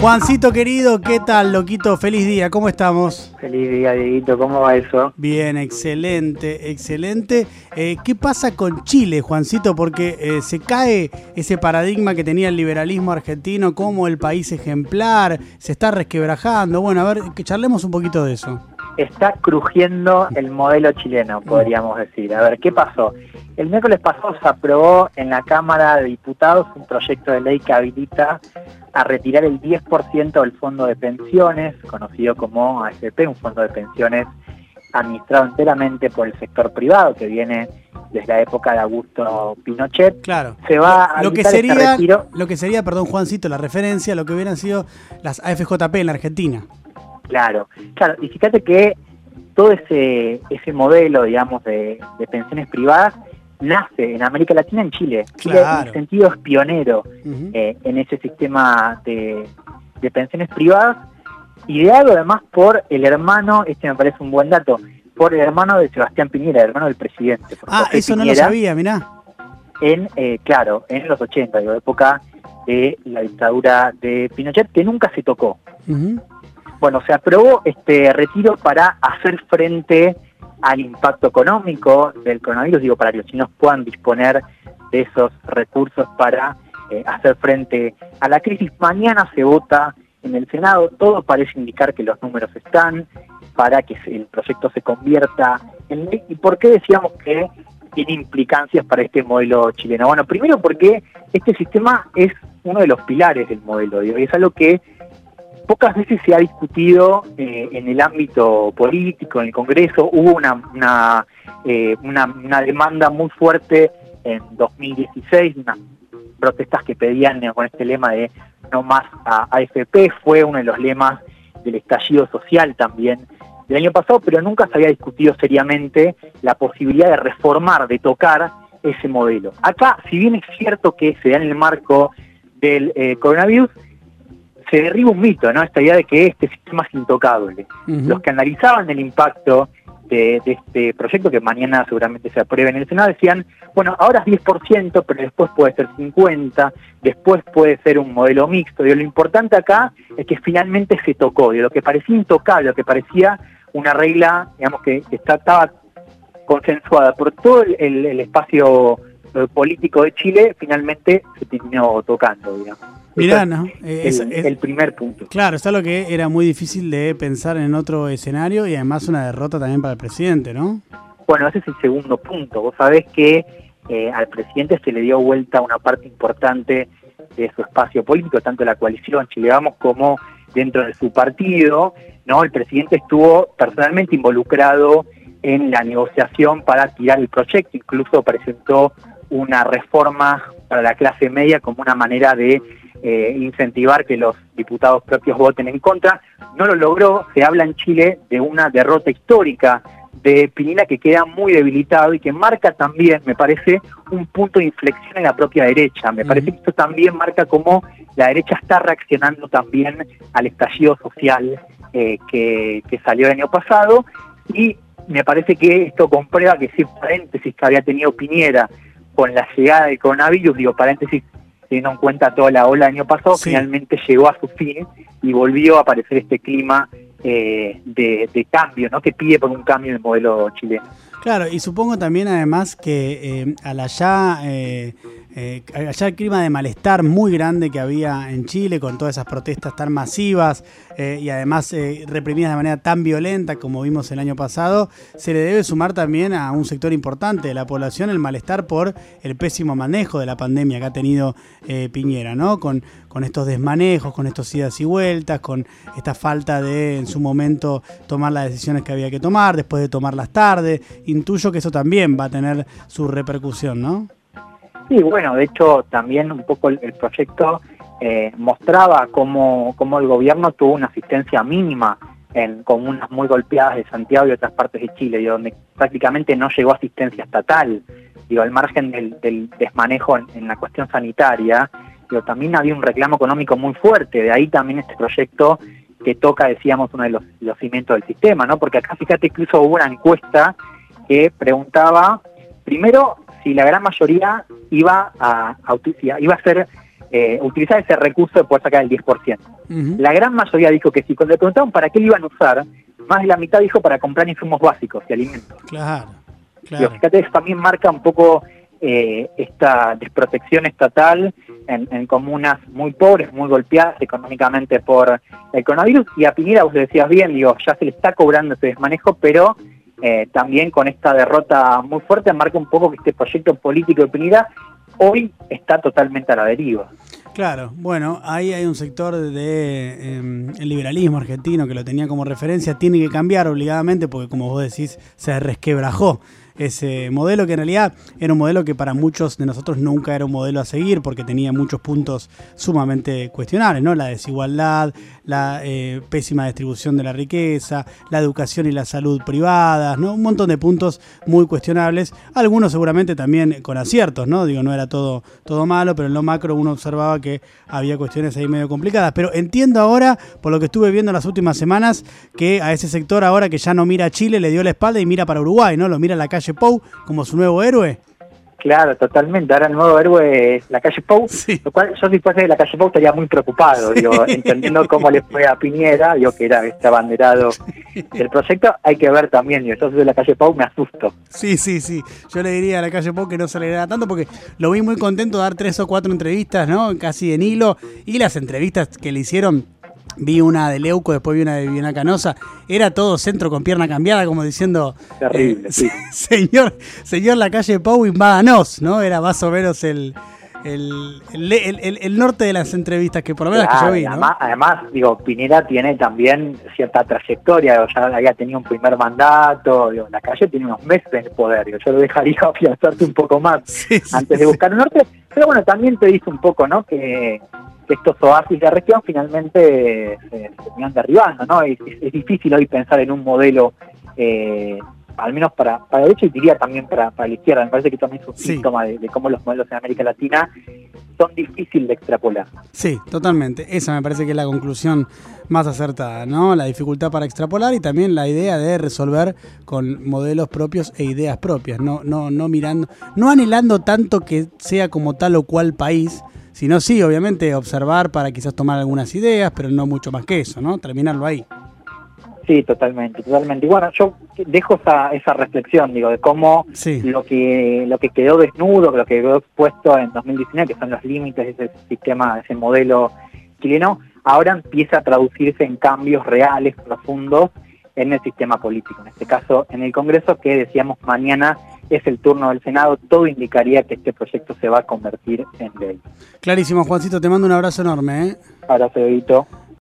Juancito querido, ¿qué tal, loquito? Feliz día, ¿cómo estamos? Feliz día, Dieguito, ¿cómo va eso? Bien, excelente, excelente. Eh, ¿Qué pasa con Chile, Juancito? Porque eh, se cae ese paradigma que tenía el liberalismo argentino como el país ejemplar, se está resquebrajando. Bueno, a ver, que charlemos un poquito de eso está crujiendo el modelo chileno, podríamos decir. A ver, ¿qué pasó? El miércoles pasado se aprobó en la Cámara de Diputados un proyecto de ley que habilita a retirar el 10% del fondo de pensiones, conocido como AFP, un fondo de pensiones administrado enteramente por el sector privado, que viene desde la época de Augusto Pinochet. Claro. Se va a lo que sería, lo que sería, perdón Juancito, la referencia a lo que hubieran sido las AFJP en la Argentina. Claro, claro, y fíjate que todo ese, ese modelo, digamos, de, pensiones privadas nace en América Latina, en Chile. Chile en ese sentido es pionero eh, en ese sistema de, pensiones privadas, ideado además por el hermano, este me parece un buen dato, por el hermano de Sebastián Piñera, el hermano del presidente. Ah, eso no lo sabía, mirá. En, eh, claro, en los 80, la época de la dictadura de Pinochet, que nunca se tocó. Bueno, se aprobó este retiro para hacer frente al impacto económico del coronavirus, digo, para que los chinos puedan disponer de esos recursos para eh, hacer frente a la crisis. Mañana se vota en el Senado, todo parece indicar que los números están para que el proyecto se convierta en ley. ¿Y por qué decíamos que tiene implicancias para este modelo chileno? Bueno, primero porque este sistema es uno de los pilares del modelo, digo, y es algo que pocas veces se ha discutido eh, en el ámbito político, en el Congreso. Hubo una, eh, una, una, demanda muy fuerte en 2016, unas protestas que pedían con este lema de no más a AFP, fue uno de los lemas del estallido social también del año pasado, pero nunca se había discutido seriamente la posibilidad de reformar, de tocar ese modelo. Acá, si bien es cierto que se da en el marco del eh, coronavirus, se derriba un mito, ¿no? Esta idea de que este sistema es intocable. Los que analizaban el impacto de, este proyecto, que mañana seguramente se apruebe en el Senado, decían, bueno, ahora es 10%, pero después puede ser 50%, después puede ser un modelo mixto. Y lo importante acá es que finalmente se tocó, de lo que parecía intocable, lo que parecía una regla, digamos, que, estaba consensuada por todo el, el espacio eh, político de Chile, finalmente se terminó tocando, digamos. Mirá, ¿no? Es, el, primer punto. Claro, está lo que era muy difícil de pensar en otro escenario y además una derrota también para el presidente, ¿no? Bueno, ese es el segundo punto. Vos sabés que eh, al presidente se le dio vuelta una parte importante de su espacio político, tanto la coalición Chile Vamos como dentro de su partido, ¿no? El presidente estuvo personalmente involucrado en la negociación para tirar el proyecto, incluso presentó una reforma para la clase media como una manera de eh, incentivar que los diputados propios voten en contra. No lo logró, se habla en Chile de una derrota histórica de Pinina que queda muy debilitado y que marca también, me parece, un punto de inflexión en la propia derecha. Me parece que esto también marca cómo la derecha está reaccionando también al estallido social eh, que, que salió el año pasado y me parece que esto comprueba que ese paréntesis que había tenido Piñera con la llegada del coronavirus, digo paréntesis, teniendo en cuenta toda la ola del año pasado, finalmente llegó a su fin y volvió a aparecer este clima eh, de, cambio, ¿no? que pide por un cambio en el modelo chileno. Claro, y supongo también además que eh, al allá eh, eh, allá el clima de malestar muy grande que había en Chile con todas esas protestas tan masivas eh, y además eh, reprimidas de manera tan violenta como vimos el año pasado, se le debe sumar también a un sector importante de la población el malestar por el pésimo manejo de la pandemia que ha tenido Piñera, ¿no? Con, con estos desmanejos, con estos idas y vueltas, con esta falta de en su momento tomar las decisiones que había que tomar, después de tomarlas tarde. Intuyo que eso también va a tener su repercusión, ¿no? Sí, bueno, de hecho también un poco el, proyecto eh, mostraba cómo, cómo, el gobierno tuvo una asistencia mínima en comunas muy golpeadas de Santiago y otras partes de Chile, donde prácticamente no llegó asistencia estatal, digo, al margen del, desmanejo en, la cuestión sanitaria, digo, también había un reclamo económico muy fuerte, de ahí también este proyecto que toca, decíamos, uno de los, los cimientos del sistema, ¿no? Porque acá fíjate incluso hubo una encuesta que preguntaba, primero, si la gran mayoría iba a, iba a ser eh, utilizar ese recurso de poder sacar el 10%. La gran mayoría dijo que sí. Cuando le preguntaron para qué lo iban a usar, más de la mitad dijo para comprar insumos básicos y alimentos. Claro, claro. fíjate, eso también marca un poco eh, esta desprotección estatal en, comunas muy pobres, muy golpeadas económicamente por el coronavirus. Y a Piñera, vos decías bien, digo, ya se le está cobrando ese desmanejo, pero eh, también con esta derrota muy fuerte marca un poco que este proyecto político de Piñera hoy está totalmente a la deriva. Claro, bueno, ahí hay un sector del de, em, liberalismo argentino que lo tenía como referencia, tiene que cambiar obligadamente porque como vos decís, se resquebrajó ese modelo que en realidad era un modelo que para muchos de nosotros nunca era un modelo a seguir porque tenía muchos puntos sumamente cuestionables, ¿no? La desigualdad, la eh, pésima distribución de la riqueza, la educación y la salud privadas, ¿no? Un montón de puntos muy cuestionables, algunos seguramente también con aciertos, ¿no? Digo, no era todo, todo malo, pero en lo macro uno observaba que había cuestiones ahí medio complicadas. Pero entiendo ahora, por lo que estuve viendo en las últimas semanas, que a ese sector ahora que ya no mira a Chile, le dio la espalda y mira para Uruguay, ¿no? Lo mira a la calle Pou como su nuevo héroe. Claro, totalmente. Ahora el nuevo héroe es la calle Pou, lo cual yo fuese de la calle Pou estaría muy preocupado, digo, entendiendo cómo le fue a Piñera, yo que era este abanderado del proyecto, hay que ver también, yo soy de la calle Pou, me asusto. Sí, sí, sí. Yo le diría a la calle Pou que no se le tanto porque lo vi muy contento de dar tres o cuatro entrevistas, ¿no? Casi en hilo, y las entrevistas que le hicieron vi una de Leuco, después vi una de Viviana Canosa, era todo centro con pierna cambiada, como diciendo, Terrible, eh, sí. señor, señor la calle Pau invádanos, ¿no? Era más o menos el, el, el, norte de las entrevistas que por lo menos que yo vi. Además, digo, Pinera tiene también cierta trayectoria, ya había tenido un primer mandato, digo, la calle tiene unos meses en el poder, yo lo dejaría afianzarte un poco más antes de buscar un norte, pero bueno, también te dice un poco, ¿no? Que estos oasis de región finalmente se, terminan derribando, ¿no? Es, difícil hoy pensar en un modelo, eh, al menos para, para la derecha y diría también para, para la izquierda, me parece que también es un síntoma de, cómo los modelos en América Latina son difíciles de extrapolar. Sí, totalmente. Esa me parece que es la conclusión más acertada, ¿no? La dificultad para extrapolar y también la idea de resolver con modelos propios e ideas propias, no, no, no mirando, no anhelando tanto que sea como tal o cual país, si no, sí, obviamente observar para quizás tomar algunas ideas, pero no mucho más que eso, ¿no? Terminarlo ahí. Sí, totalmente, totalmente. Y bueno, yo dejo esa, esa reflexión, digo, de cómo lo que lo que quedó desnudo, lo que quedó expuesto en 2019, que son los límites de ese sistema, de ese modelo chileno, ahora empieza a traducirse en cambios reales, profundos, en el sistema político, en este caso en el Congreso, que decíamos mañana es el turno del Senado, todo indicaría que este proyecto se va a convertir en ley. Clarísimo, Juancito, te mando un abrazo enorme. ¿eh? Abrazo, Edito.